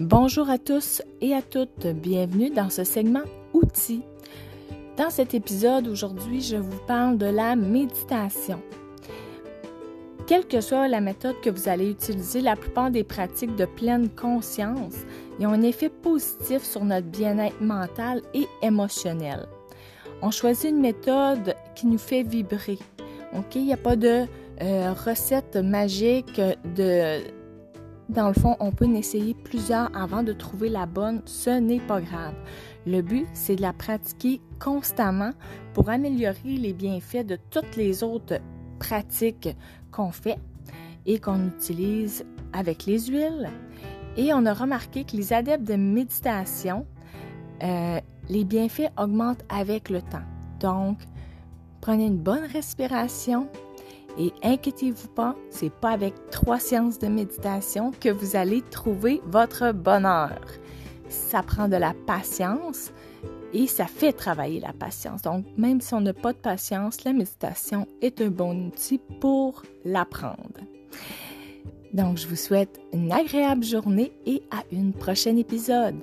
Bonjour à tous et à toutes, bienvenue dans ce segment Outils. Dans cet épisode, aujourd'hui, je vous parle de la méditation. Quelle que soit la méthode que vous allez utiliser, la plupart des pratiques de pleine conscience ont un effet positif sur notre bien-être mental et émotionnel. On choisit une méthode qui nous fait vibrer. Il n'y a pas de euh, recette magique de. Dans le fond, on peut en essayer plusieurs avant de trouver la bonne. Ce n'est pas grave. Le but, c'est de la pratiquer constamment pour améliorer les bienfaits de toutes les autres pratiques qu'on fait et qu'on utilise avec les huiles. Et on a remarqué que les adeptes de méditation, euh, les bienfaits augmentent avec le temps. Donc, prenez une bonne respiration et inquiétez-vous pas, c'est pas avec trois séances de méditation que vous allez trouver votre bonheur. Ça prend de la patience, et ça fait travailler la patience. Donc, même si on n'a pas de patience, la méditation est un bon outil pour l'apprendre. Donc, je vous souhaite une agréable journée et à une prochaine épisode.